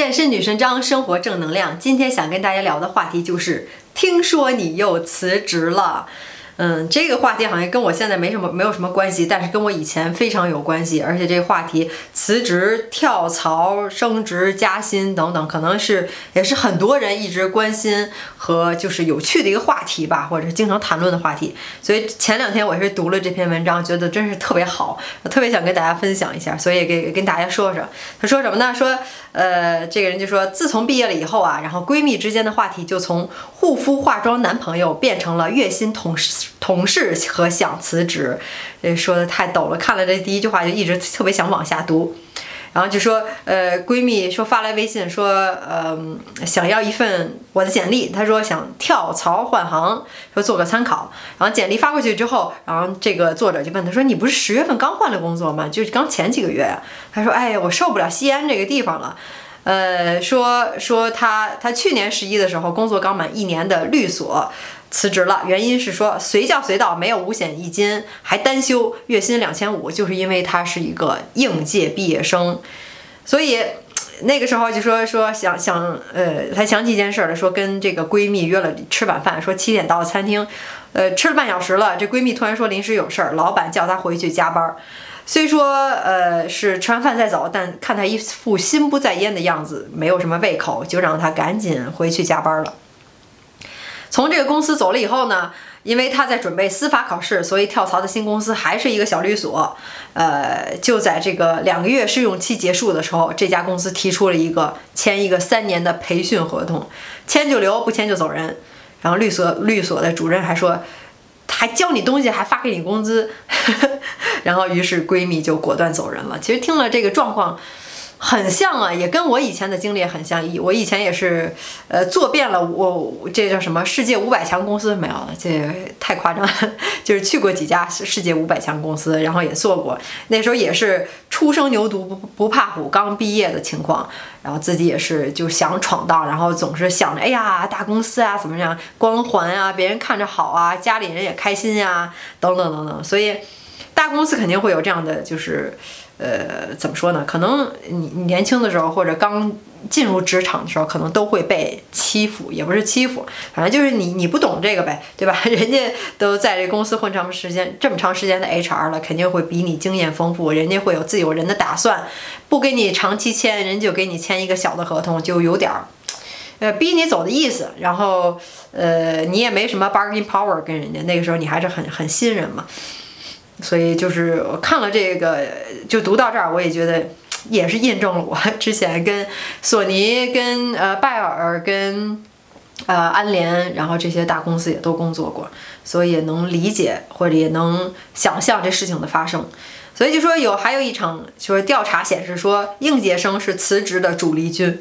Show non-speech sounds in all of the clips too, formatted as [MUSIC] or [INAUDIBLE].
健身女神张，生活正能量。今天想跟大家聊的话题就是，听说你又辞职了。嗯，这个话题好像跟我现在没什么没有什么关系，但是跟我以前非常有关系。而且这个话题，辞职、跳槽、升职、加薪等等，可能是也是很多人一直关心和就是有趣的一个话题吧，或者是经常谈论的话题。所以前两天我是读了这篇文章，觉得真是特别好，特别想跟大家分享一下，所以给跟大家说说。他说什么呢？说呃，这个人就说，自从毕业了以后啊，然后闺蜜之间的话题就从护肤化妆男朋友变成了月薪同事同事和想辞职。这说的太逗了，看了这第一句话就一直特别想往下读。然后就说，呃，闺蜜说发来微信说，呃，想要一份我的简历，她说想跳槽换行，说做个参考。然后简历发过去之后，然后这个作者就问她说，你不是十月份刚换了工作吗？就是刚前几个月呀。她说，哎，我受不了西安这个地方了。呃，说说她她去年十一的时候，工作刚满一年的律所。辞职了，原因是说随叫随到，没有五险一金，还单休，月薪两千五，就是因为他是一个应届毕业生，所以那个时候就说说想想，呃，才想起一件事儿了，说跟这个闺蜜约了吃晚饭，说七点到餐厅，呃，吃了半小时了，这闺蜜突然说临时有事儿，老板叫她回去加班儿。虽说呃是吃完饭再走，但看她一副心不在焉的样子，没有什么胃口，就让她赶紧回去加班了。从这个公司走了以后呢，因为他在准备司法考试，所以跳槽的新公司还是一个小律所。呃，就在这个两个月试用期结束的时候，这家公司提出了一个签一个三年的培训合同，签就留，不签就走人。然后律所律所的主任还说，还教你东西，还发给你工资。[LAUGHS] 然后于是闺蜜就果断走人了。其实听了这个状况。很像啊，也跟我以前的经历很像。我以前也是，呃，做遍了我这叫什么世界五百强公司没有了，这太夸张了。[LAUGHS] 就是去过几家世界五百强公司，然后也做过。那时候也是初生牛犊不不怕虎，刚毕业的情况，然后自己也是就想闯荡，然后总是想着，哎呀，大公司啊，怎么样，光环啊，别人看着好啊，家里人也开心呀，等等等等。所以大公司肯定会有这样的，就是。呃，怎么说呢？可能你年轻的时候或者刚进入职场的时候，可能都会被欺负，也不是欺负，反正就是你你不懂这个呗，对吧？[LAUGHS] 人家都在这公司混长时间这么长时间的 HR 了，肯定会比你经验丰富，人家会有自有人的打算，不给你长期签，人就给你签一个小的合同，就有点儿呃逼你走的意思。然后呃，你也没什么 bargaining power 跟人家，那个时候你还是很很新人嘛。所以就是我看了这个，就读到这儿，我也觉得也是印证了我之前跟索尼、跟呃拜耳、跟呃安联，然后这些大公司也都工作过，所以也能理解或者也能想象这事情的发生。所以就说有还有一场就是调查显示说应届生是辞职的主力军，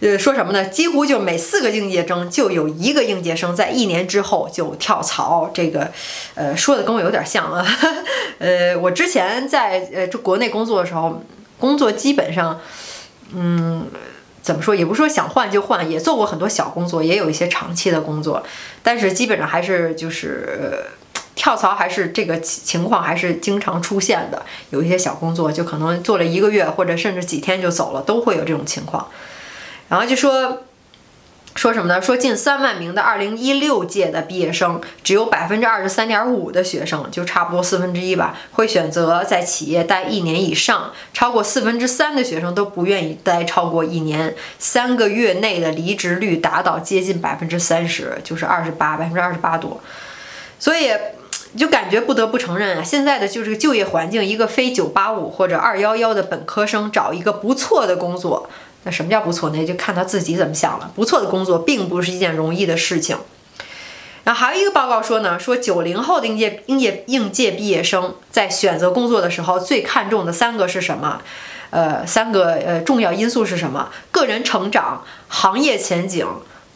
呃说什么呢？几乎就每四个应届生就有一个应届生在一年之后就跳槽。这个，呃说的跟我有点像啊。[LAUGHS] 呃，我之前在呃这国内工作的时候，工作基本上，嗯，怎么说也不是说想换就换，也做过很多小工作，也有一些长期的工作，但是基本上还是就是。跳槽还是这个情况还是经常出现的，有一些小工作就可能做了一个月或者甚至几天就走了，都会有这种情况。然后就说说什么呢？说近三万名的二零一六届的毕业生，只有百分之二十三点五的学生，就差不多四分之一吧，会选择在企业待一年以上。超过四分之三的学生都不愿意待超过一年。三个月内的离职率达到接近百分之三十，就是二十八，百分之二十八多。所以。你就感觉不得不承认啊，现在的就是就业环境，一个非九八五或者二幺幺的本科生找一个不错的工作，那什么叫不错呢？就看他自己怎么想了。不错的工作并不是一件容易的事情。然后还有一个报告说呢，说九零后的应届应届应届毕业生在选择工作的时候，最看重的三个是什么？呃，三个呃重要因素是什么？个人成长、行业前景、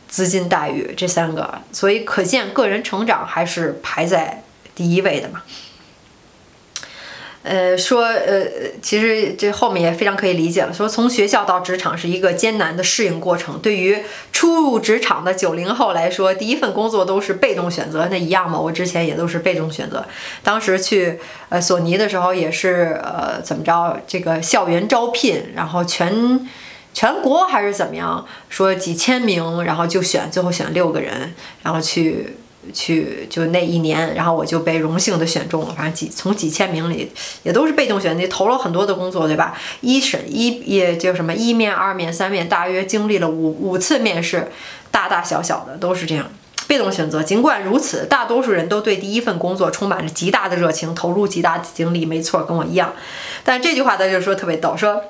资金待遇这三个。所以可见，个人成长还是排在。第一位的嘛，呃，说呃，其实这后面也非常可以理解了。说从学校到职场是一个艰难的适应过程。对于初入职场的九零后来说，第一份工作都是被动选择，那一样嘛。我之前也都是被动选择。当时去呃索尼的时候也是呃怎么着，这个校园招聘，然后全全国还是怎么样，说几千名，然后就选，最后选六个人，然后去去就那一年，然后我就被荣幸的选中了。反正几从几千名里也都是被动选，你投了很多的工作，对吧？一审一也就什么一面、二面、三面，大约经历了五五次面试，大大小小的都是这样。被动选择，尽管如此，大多数人都对第一份工作充满着极大的热情，投入极大的精力。没错，跟我一样。但这句话他就说特别逗，说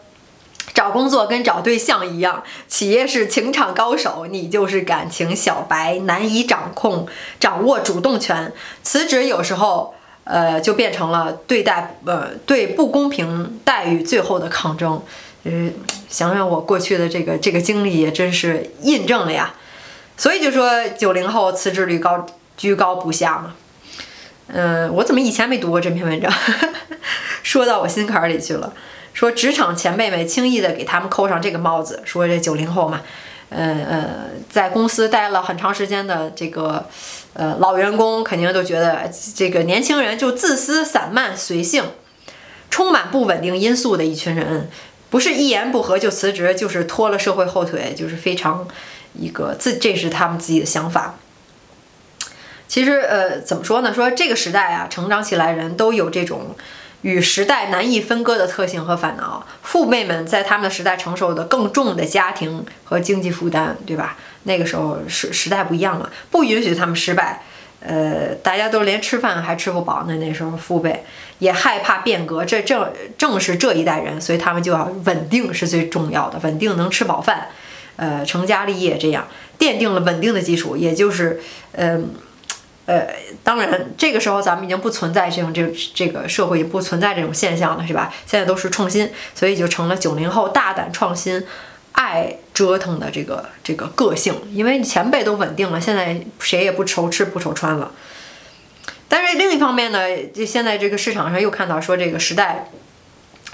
找工作跟找对象一样，企业是情场高手，你就是感情小白，难以掌控，掌握主动权。辞职有时候，呃，就变成了对待呃对不公平待遇最后的抗争。呃，想想我过去的这个这个经历，也真是印证了呀。所以就说九零后辞职率高，居高不下嘛。嗯，我怎么以前没读过这篇文章？[LAUGHS] 说到我心坎里去了。说职场前辈们轻易的给他们扣上这个帽子，说这九零后嘛，呃呃，在公司待了很长时间的这个呃老员工，肯定都觉得这个年轻人就自私、散漫、随性，充满不稳定因素的一群人，不是一言不合就辞职，就是拖了社会后腿，就是非常。一个自，这是他们自己的想法。其实，呃，怎么说呢？说这个时代啊，成长起来人都有这种与时代难以分割的特性和烦恼。父辈们在他们的时代承受的更重的家庭和经济负担，对吧？那个时候时时代不一样了，不允许他们失败。呃，大家都连吃饭还吃不饱呢。那时候父辈也害怕变革，这正正是这一代人，所以他们就要稳定是最重要的，稳定能吃饱饭。呃，成家立业这样奠定了稳定的基础，也就是，嗯，呃，呃当然这个时候咱们已经不存在这种这这个社会也不存在这种现象了，是吧？现在都是创新，所以就成了九零后大胆创新、爱折腾的这个这个个性。因为前辈都稳定了，现在谁也不愁吃不愁穿了。但是另一方面呢，就现在这个市场上又看到说这个时代。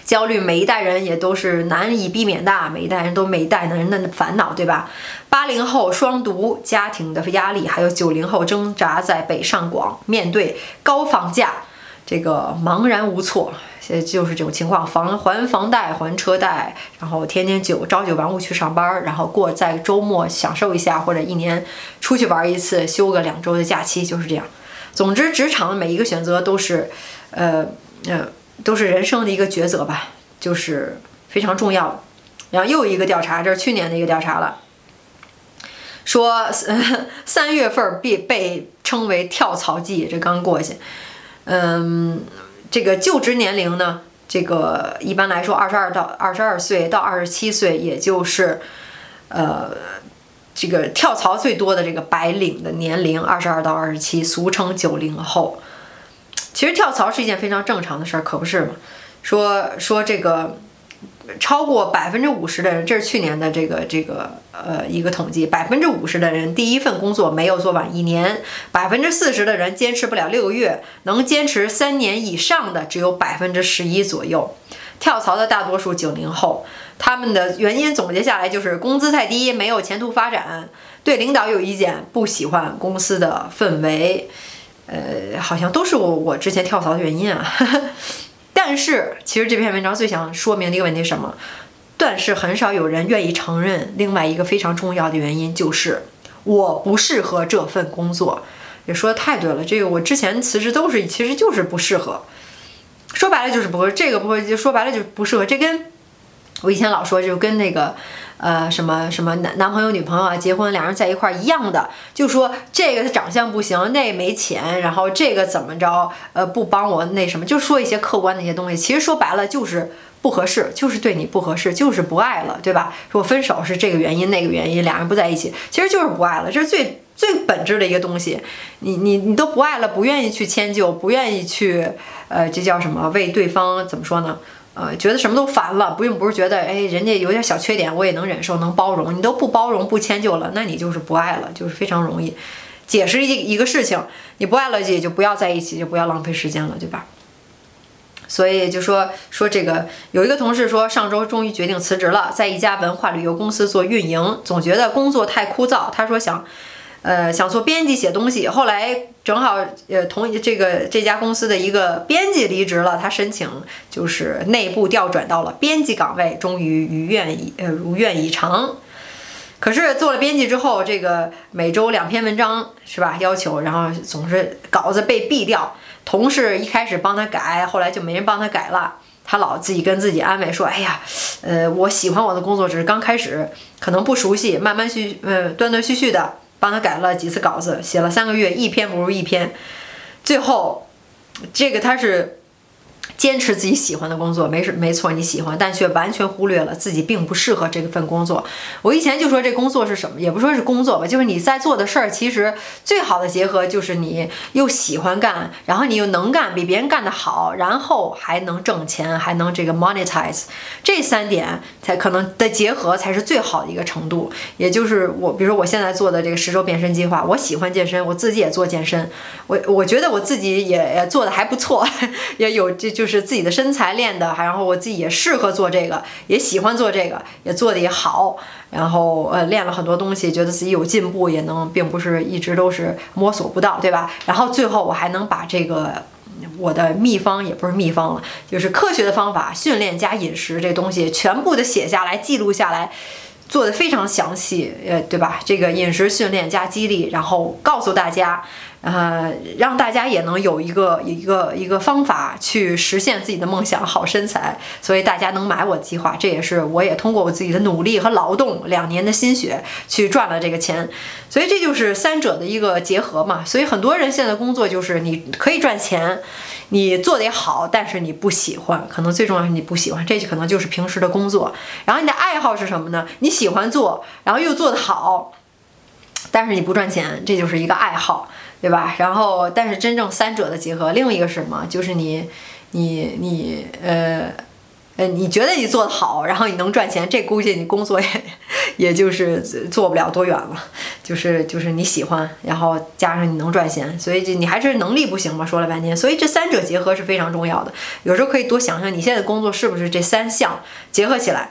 焦虑，每一代人也都是难以避免的，每一代人都每一代人的烦恼，对吧？八零后双独家庭的压力，还有九零后挣扎在北上广，面对高房价，这个茫然无措，现在就是这种情况，房还房贷，还车贷，然后天天九朝九晚五去上班，然后过在周末享受一下，或者一年出去玩一次，休个两周的假期，就是这样。总之，职场的每一个选择都是，呃，呃。都是人生的一个抉择吧，就是非常重要。然后又一个调查，这是去年的一个调查了，说三 [LAUGHS] 月份被被称为跳槽季，这刚过去。嗯，这个就职年龄呢，这个一般来说二十二到二十二岁到二十七岁，也就是呃这个跳槽最多的这个白领的年龄，二十二到二十七，俗称九零后。其实跳槽是一件非常正常的事儿，可不是吗？说说这个超过百分之五十的人，这是去年的这个这个呃一个统计，百分之五十的人第一份工作没有做满一年，百分之四十的人坚持不了六个月，能坚持三年以上的只有百分之十一左右。跳槽的大多数九零后，他们的原因总结下来就是工资太低，没有前途发展，对领导有意见，不喜欢公司的氛围。呃，好像都是我我之前跳槽的原因啊。[LAUGHS] 但是其实这篇文章最想说明的一个问题是什么？但是很少有人愿意承认另外一个非常重要的原因，就是我不适合这份工作。也说的太对了，这个我之前辞职都是其实就是不适合，说白了就是不合，这个不合就说白了就不适合。这跟我以前老说就跟那个。呃，什么什么男男朋友女朋友啊，结婚两人在一块儿一样的，就说这个他长相不行，那没钱，然后这个怎么着，呃，不帮我那什么，就说一些客观的一些东西。其实说白了就是不合适，就是对你不合适，就是不爱了，对吧？说分手是这个原因那个原因，俩人不在一起，其实就是不爱了，这是最最本质的一个东西。你你你都不爱了，不愿意去迁就，不愿意去，呃，这叫什么？为对方怎么说呢？呃，觉得什么都烦了，不用不是觉得，哎，人家有点小缺点，我也能忍受，能包容。你都不包容、不迁就了，那你就是不爱了，就是非常容易解释一一个事情，你不爱了也就不要在一起，就不要浪费时间了，对吧？所以就说说这个，有一个同事说，上周终于决定辞职了，在一家文化旅游公司做运营，总觉得工作太枯燥。他说想，呃，想做编辑写东西，后来正好呃同这个这家公司的一个编辑离职了，他申请就是内部调转到了编辑岗位，终于如愿以呃如愿以偿。可是做了编辑之后，这个每周两篇文章是吧？要求，然后总是稿子被毙掉，同事一开始帮他改，后来就没人帮他改了。他老自己跟自己安慰说：“哎呀，呃，我喜欢我的工作，只是刚开始可能不熟悉，慢慢续，呃，断断续续的帮他改了几次稿子，写了三个月，一篇不如一篇，最后这个他是。”坚持自己喜欢的工作，没事，没错，你喜欢，但却完全忽略了自己并不适合这份工作。我以前就说这工作是什么，也不说是工作吧，就是你在做的事儿，其实最好的结合就是你又喜欢干，然后你又能干，比别人干得好，然后还能挣钱，还能这个 monetize，这三点才可能的结合才是最好的一个程度。也就是我，比如说我现在做的这个十周变身计划，我喜欢健身，我自己也做健身，我我觉得我自己也做的还不错，[LAUGHS] 也有这就。是自己的身材练的，然后我自己也适合做这个，也喜欢做这个，也做的也好，然后呃练了很多东西，觉得自己有进步，也能并不是一直都是摸索不到，对吧？然后最后我还能把这个我的秘方也不是秘方了，就是科学的方法，训练加饮食这东西全部的写下来，记录下来，做的非常详细，呃，对吧？这个饮食训练加激励，然后告诉大家。呃，让大家也能有一个一个一个方法去实现自己的梦想，好身材，所以大家能买我计划，这也是我也通过我自己的努力和劳动，两年的心血去赚了这个钱，所以这就是三者的一个结合嘛。所以很多人现在工作就是你可以赚钱，你做得好，但是你不喜欢，可能最重要是你不喜欢，这就可能就是平时的工作。然后你的爱好是什么呢？你喜欢做，然后又做得好，但是你不赚钱，这就是一个爱好。对吧？然后，但是真正三者的结合，另一个是什么？就是你，你，你，呃，呃，你觉得你做的好，然后你能赚钱，这估计你工作也，也就是做不了多远了。就是，就是你喜欢，然后加上你能赚钱，所以这你还是能力不行嘛？说了半天，所以这三者结合是非常重要的。有时候可以多想想，你现在工作是不是这三项结合起来？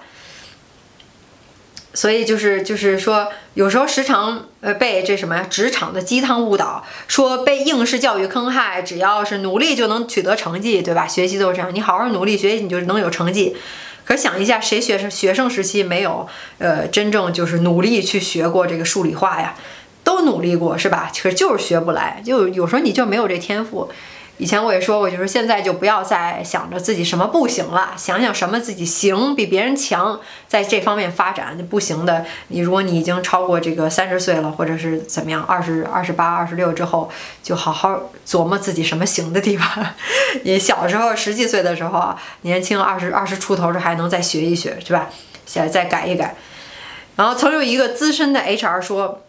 所以就是就是说，有时候时常呃被这什么职场的鸡汤误导，说被应试教育坑害，只要是努力就能取得成绩，对吧？学习都是这样，你好好努力学习，你就能有成绩。可想一下，谁学生学生时期没有呃真正就是努力去学过这个数理化呀？都努力过是吧？可是就是学不来，就有时候你就没有这天赋。以前我也说过，就是现在就不要再想着自己什么不行了，想想什么自己行，比别人强，在这方面发展就。不行的，你如果你已经超过这个三十岁了，或者是怎么样，二十二十八、二十六之后，就好好琢磨自己什么行的地方。[LAUGHS] 你小时候十几岁的时候，年轻二十二十出头时还能再学一学，是吧？再再改一改。然后曾有一个资深的 HR 说。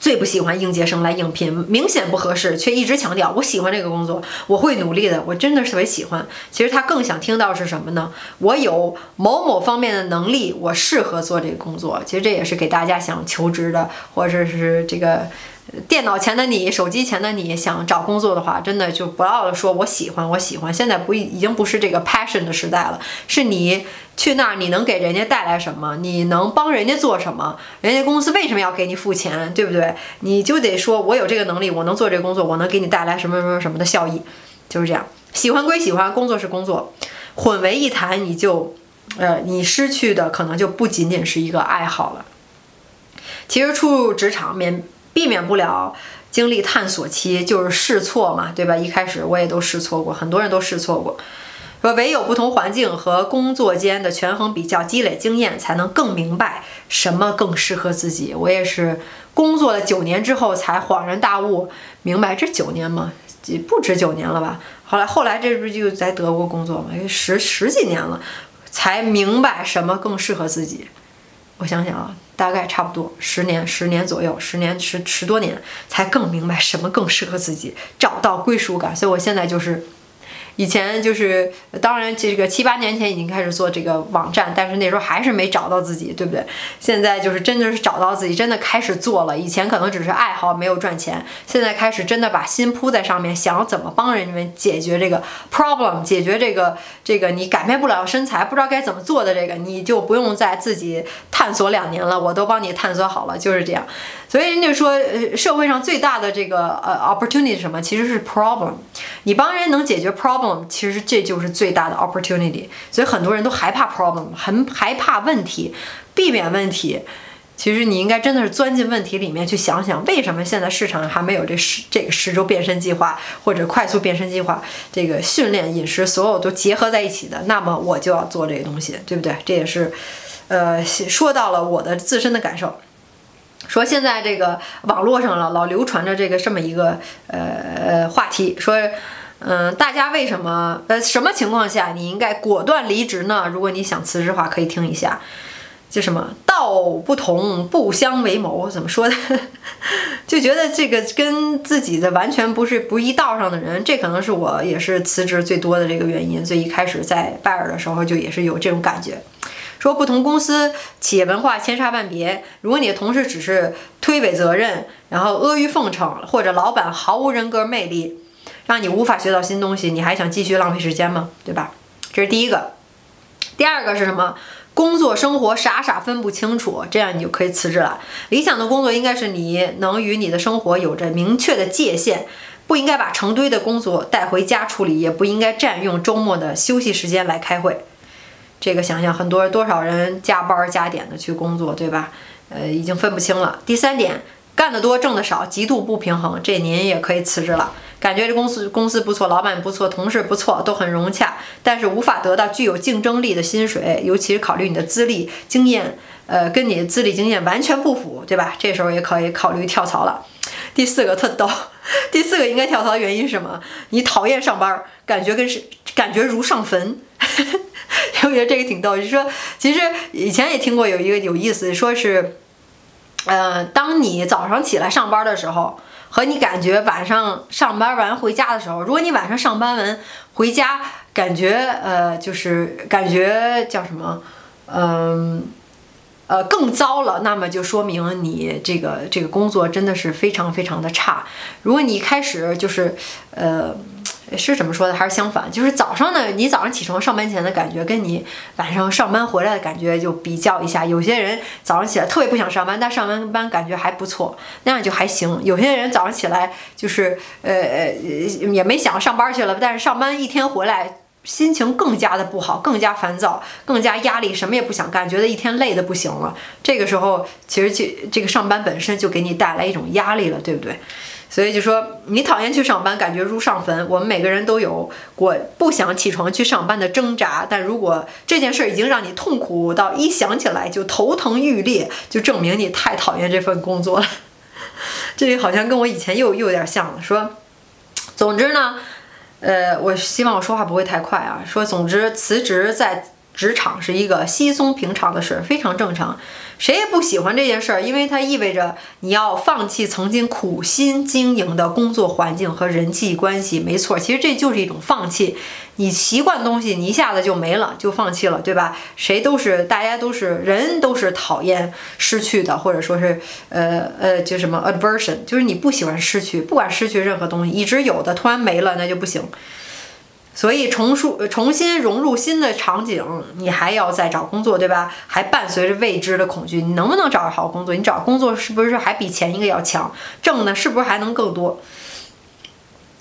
最不喜欢应届生来应聘，明显不合适，却一直强调我喜欢这个工作，我会努力的，我真的特别喜欢。其实他更想听到是什么呢？我有某某方面的能力，我适合做这个工作。其实这也是给大家想求职的，或者是这个。电脑前的你，手机前的你，想找工作的话，真的就不要说我喜欢，我喜欢。现在不已经不是这个 passion 的时代了，是你去那儿，你能给人家带来什么？你能帮人家做什么？人家公司为什么要给你付钱？对不对？你就得说，我有这个能力，我能做这个工作，我能给你带来什么什么什么的效益，就是这样。喜欢归喜欢，工作是工作，混为一谈，你就，呃，你失去的可能就不仅仅是一个爱好了。其实初入职场面。避免不了经历探索期，就是试错嘛，对吧？一开始我也都试错过，很多人都试错过。说唯有不同环境和工作间的权衡比较，积累经验，才能更明白什么更适合自己。我也是工作了九年之后，才恍然大悟，明白这九年吗？不止九年了吧？后来后来这不就在德国工作嘛？十十几年了，才明白什么更适合自己。我想想啊。大概差不多十年，十年左右，十年十十多年，才更明白什么更适合自己，找到归属感。所以我现在就是。以前就是，当然这个七八年前已经开始做这个网站，但是那时候还是没找到自己，对不对？现在就是真的是找到自己，真的开始做了。以前可能只是爱好，没有赚钱，现在开始真的把心扑在上面，想怎么帮人们解决这个 problem，解决这个这个你改变不了身材，不知道该怎么做的这个，你就不用再自己探索两年了，我都帮你探索好了，就是这样。所以人家说，呃，社会上最大的这个呃 opportunity 是什么？其实是 problem。你帮人能解决 problem，其实这就是最大的 opportunity。所以很多人都害怕 problem，很害怕问题，避免问题。其实你应该真的是钻进问题里面去想想，为什么现在市场还没有这十这个十周变身计划或者快速变身计划？这个训练、饮食所有都结合在一起的，那么我就要做这个东西，对不对？这也是，呃，说到了我的自身的感受。说现在这个网络上了老流传着这个这么一个呃话题，说，嗯，大家为什么呃什么情况下你应该果断离职呢？如果你想辞职的话，可以听一下。就什么道不同不相为谋，怎么说的？[LAUGHS] 就觉得这个跟自己的完全不是不一道上的人，这可能是我也是辞职最多的这个原因。所以一开始在拜耳的时候就也是有这种感觉，说不同公司企业文化千差万别。如果你的同事只是推诿责任，然后阿谀奉承，或者老板毫无人格魅力，让你无法学到新东西，你还想继续浪费时间吗？对吧？这是第一个。第二个是什么？工作生活傻傻分不清楚，这样你就可以辞职了。理想的工作应该是你能与你的生活有着明确的界限，不应该把成堆的工作带回家处理，也不应该占用周末的休息时间来开会。这个想想，很多多少人加班加点的去工作，对吧？呃，已经分不清了。第三点。干得多挣得少，极度不平衡，这您也可以辞职了。感觉这公司公司不错，老板不错，同事不错，都很融洽，但是无法得到具有竞争力的薪水，尤其是考虑你的资历经验，呃，跟你的资历经验完全不符，对吧？这时候也可以考虑跳槽了。第四个特逗，[LAUGHS] 第四个应该跳槽的原因是什么？你讨厌上班，感觉跟是感觉如上坟。[LAUGHS] 我觉得这个挺逗，就说，其实以前也听过有一个有意思，说是。呃，当你早上起来上班的时候，和你感觉晚上上班完回家的时候，如果你晚上上班完回家，感觉呃，就是感觉叫什么，嗯，呃，更糟了，那么就说明你这个这个工作真的是非常非常的差。如果你一开始就是呃。是怎么说的？还是相反？就是早上呢，你早上起床上班前的感觉，跟你晚上上班回来的感觉就比较一下。有些人早上起来特别不想上班，但上完班感觉还不错，那样就还行。有些人早上起来就是呃呃也没想上班去了，但是上班一天回来心情更加的不好，更加烦躁，更加压力，什么也不想干，觉得一天累的不行了。这个时候其实这这个上班本身就给你带来一种压力了，对不对？所以就说你讨厌去上班，感觉如上坟。我们每个人都有过不想起床去上班的挣扎，但如果这件事已经让你痛苦到一想起来就头疼欲裂，就证明你太讨厌这份工作了。[LAUGHS] 这里好像跟我以前又又有点像了。说，总之呢，呃，我希望我说话不会太快啊。说，总之辞职在职场是一个稀松平常的事，非常正常。谁也不喜欢这件事儿，因为它意味着你要放弃曾经苦心经营的工作环境和人际关系。没错，其实这就是一种放弃。你习惯东西，你一下子就没了，就放弃了，对吧？谁都是，大家都是人，都是讨厌失去的，或者说是，呃呃，就什么 aversion，就是你不喜欢失去，不管失去任何东西，一直有的突然没了，那就不行。所以重塑、重新融入新的场景，你还要再找工作，对吧？还伴随着未知的恐惧，你能不能找到好工作？你找工作是不是还比前一个要强？挣的是不是还能更多？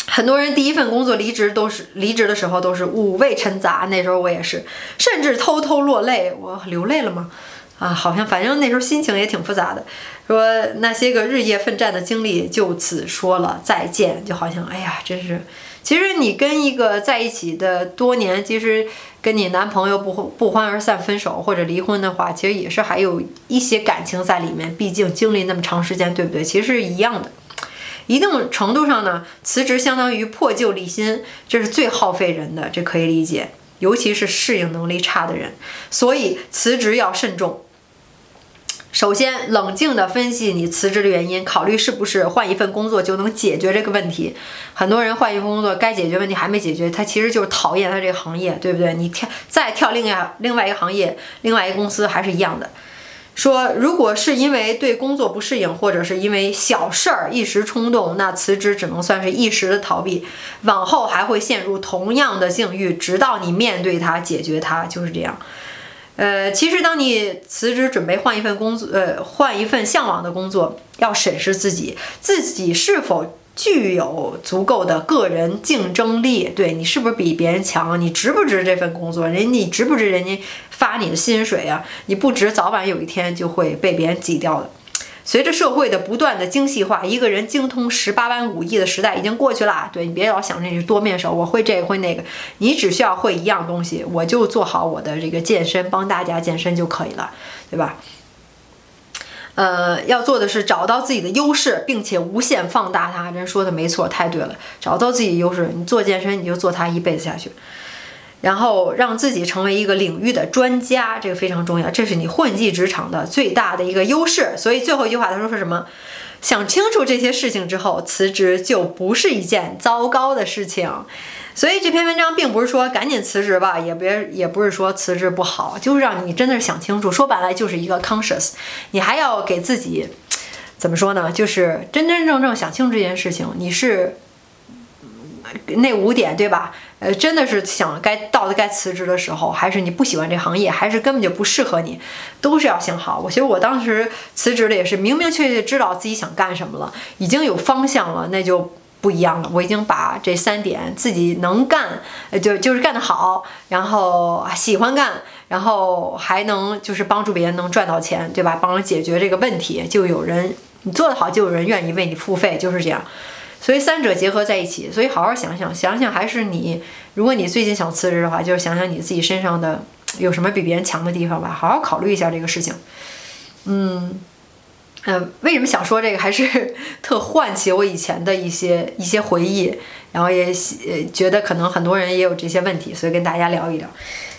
很多人第一份工作离职都是离职的时候都是五味陈杂，那时候我也是，甚至偷偷落泪。我流泪了吗？啊，好像反正那时候心情也挺复杂的。说那些个日夜奋战的经历就此说了再见，就好像哎呀，真是。其实你跟一个在一起的多年，其实跟你男朋友不不欢而散、分手或者离婚的话，其实也是还有一些感情在里面。毕竟经历那么长时间，对不对？其实是一样的。一定程度上呢，辞职相当于破旧立新，这是最耗费人的，这可以理解。尤其是适应能力差的人，所以辞职要慎重。首先，冷静地分析你辞职的原因，考虑是不是换一份工作就能解决这个问题。很多人换一份工作，该解决问题还没解决，他其实就是讨厌他这个行业，对不对？你跳再跳另外另外一个行业，另外一个公司还是一样的。说，如果是因为对工作不适应，或者是因为小事儿一时冲动，那辞职只能算是一时的逃避，往后还会陷入同样的境遇，直到你面对它、解决它，就是这样。呃，其实当你辞职准备换一份工作，呃，换一份向往的工作，要审视自己，自己是否具有足够的个人竞争力。对你是不是比别人强？你值不值这份工作？人你值不值人家发你的薪水啊？你不值，早晚有一天就会被别人挤掉的。随着社会的不断的精细化，一个人精通十八般武艺的时代已经过去了。对你别老想着你是多面手，我会这个会那个，你只需要会一样东西，我就做好我的这个健身，帮大家健身就可以了，对吧？呃，要做的是找到自己的优势，并且无限放大它。人说的没错，太对了，找到自己的优势，你做健身你就做它一辈子下去。然后让自己成为一个领域的专家，这个非常重要，这是你混迹职场的最大的一个优势。所以最后一句话他说是什么？想清楚这些事情之后，辞职就不是一件糟糕的事情。所以这篇文章并不是说赶紧辞职吧，也别也不是说辞职不好，就是让你真的是想清楚。说白了就是一个 conscious，你还要给自己怎么说呢？就是真真正正想清楚这件事情，你是。那五点对吧？呃，真的是想该到该辞职的时候，还是你不喜欢这行业，还是根本就不适合你，都是要想好。我其实我当时辞职的也是明明确确知道自己想干什么了，已经有方向了，那就不一样了。我已经把这三点自己能干，就就是干得好，然后喜欢干，然后还能就是帮助别人能赚到钱，对吧？帮人解决这个问题，就有人你做得好，就有人愿意为你付费，就是这样。所以三者结合在一起，所以好好想想，想想还是你，如果你最近想辞职的话，就是想想你自己身上的有什么比别人强的地方吧，好好考虑一下这个事情。嗯，呃，为什么想说这个，还是特唤起我以前的一些一些回忆，然后也呃觉得可能很多人也有这些问题，所以跟大家聊一聊。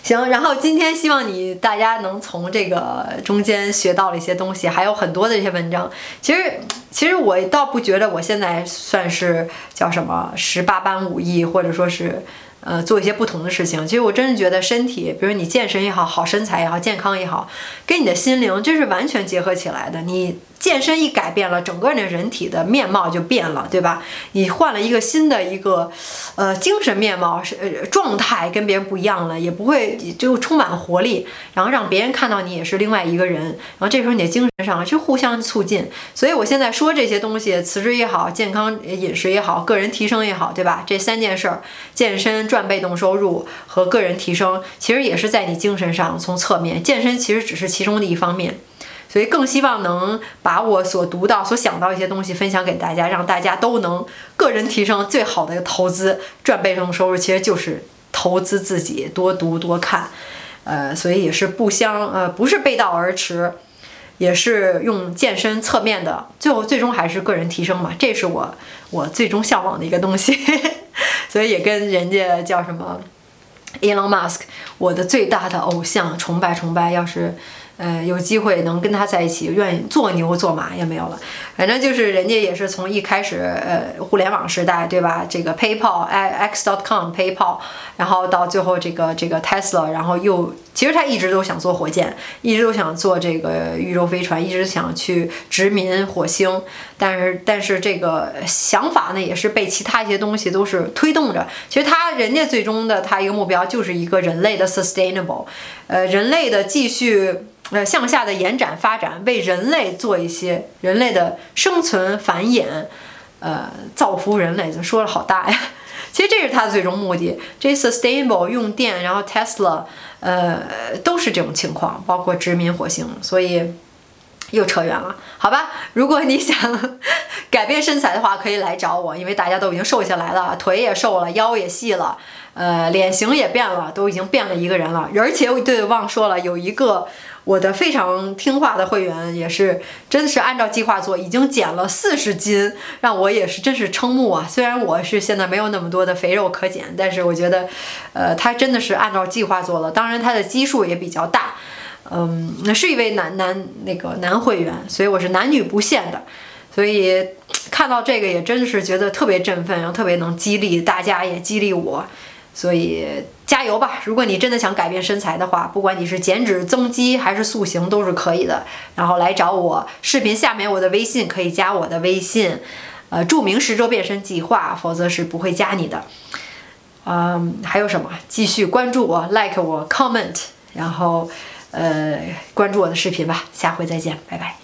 行，然后今天希望你大家能从这个中间学到了一些东西，还有很多的一些文章。其实，其实我倒不觉得我现在算是叫什么十八般武艺，或者说是呃做一些不同的事情。其实我真的觉得身体，比如你健身也好，好身材也好，健康也好，跟你的心灵这是完全结合起来的。你。健身一改变了，整个人的人体的面貌就变了，对吧？你换了一个新的一个，呃，精神面貌是呃状态跟别人不一样了，也不会就充满活力，然后让别人看到你也是另外一个人，然后这时候你的精神上就互相促进。所以我现在说这些东西，辞职也好，健康饮食也好，个人提升也好，对吧？这三件事儿，健身赚被动收入和个人提升，其实也是在你精神上从侧面，健身其实只是其中的一方面。所以更希望能把我所读到、所想到一些东西分享给大家，让大家都能个人提升。最好的一个投资赚被动收入，其实就是投资自己，多读多看。呃，所以也是不相呃，不是背道而驰，也是用健身侧面的，最后最终还是个人提升嘛。这是我我最终向往的一个东西。[LAUGHS] 所以也跟人家叫什么，Elon Musk，我的最大的偶像，崇拜崇拜。要是。呃，有机会能跟他在一起，愿意做牛做马也没有了。反正就是人家也是从一开始，呃，互联网时代，对吧？这个 PayPal、X.com、PayPal，然后到最后这个这个 Tesla，然后又其实他一直都想做火箭，一直都想做这个宇宙飞船，一直想去殖民火星。但是但是这个想法呢，也是被其他一些东西都是推动着。其实他人家最终的他一个目标就是一个人类的 sustainable，呃，人类的继续。呃，向下的延展发展，为人类做一些人类的生存繁衍，呃，造福人类，怎么说的好大呀？[LAUGHS] 其实这是他的最终目的。这 sustainable 用电，然后 Tesla，呃，都是这种情况，包括殖民火星。所以又扯远了，好吧？如果你想 [LAUGHS] 改变身材的话，可以来找我，因为大家都已经瘦下来了，腿也瘦了，腰也细了，呃，脸型也变了，都已经变了一个人了。而且我对，忘说了，有一个。我的非常听话的会员也是，真的是按照计划做，已经减了四十斤，让我也是真是瞠目啊！虽然我是现在没有那么多的肥肉可减，但是我觉得，呃，他真的是按照计划做了。当然，他的基数也比较大，嗯，那是一位男男那个男会员，所以我是男女不限的，所以看到这个也真的是觉得特别振奋，然后特别能激励大家，也激励我。所以加油吧！如果你真的想改变身材的话，不管你是减脂增肌还是塑形都是可以的。然后来找我，视频下面我的微信可以加我的微信，呃，著名十周变身计划，否则是不会加你的。嗯，还有什么？继续关注我，like 我，comment，然后呃关注我的视频吧。下回再见，拜拜。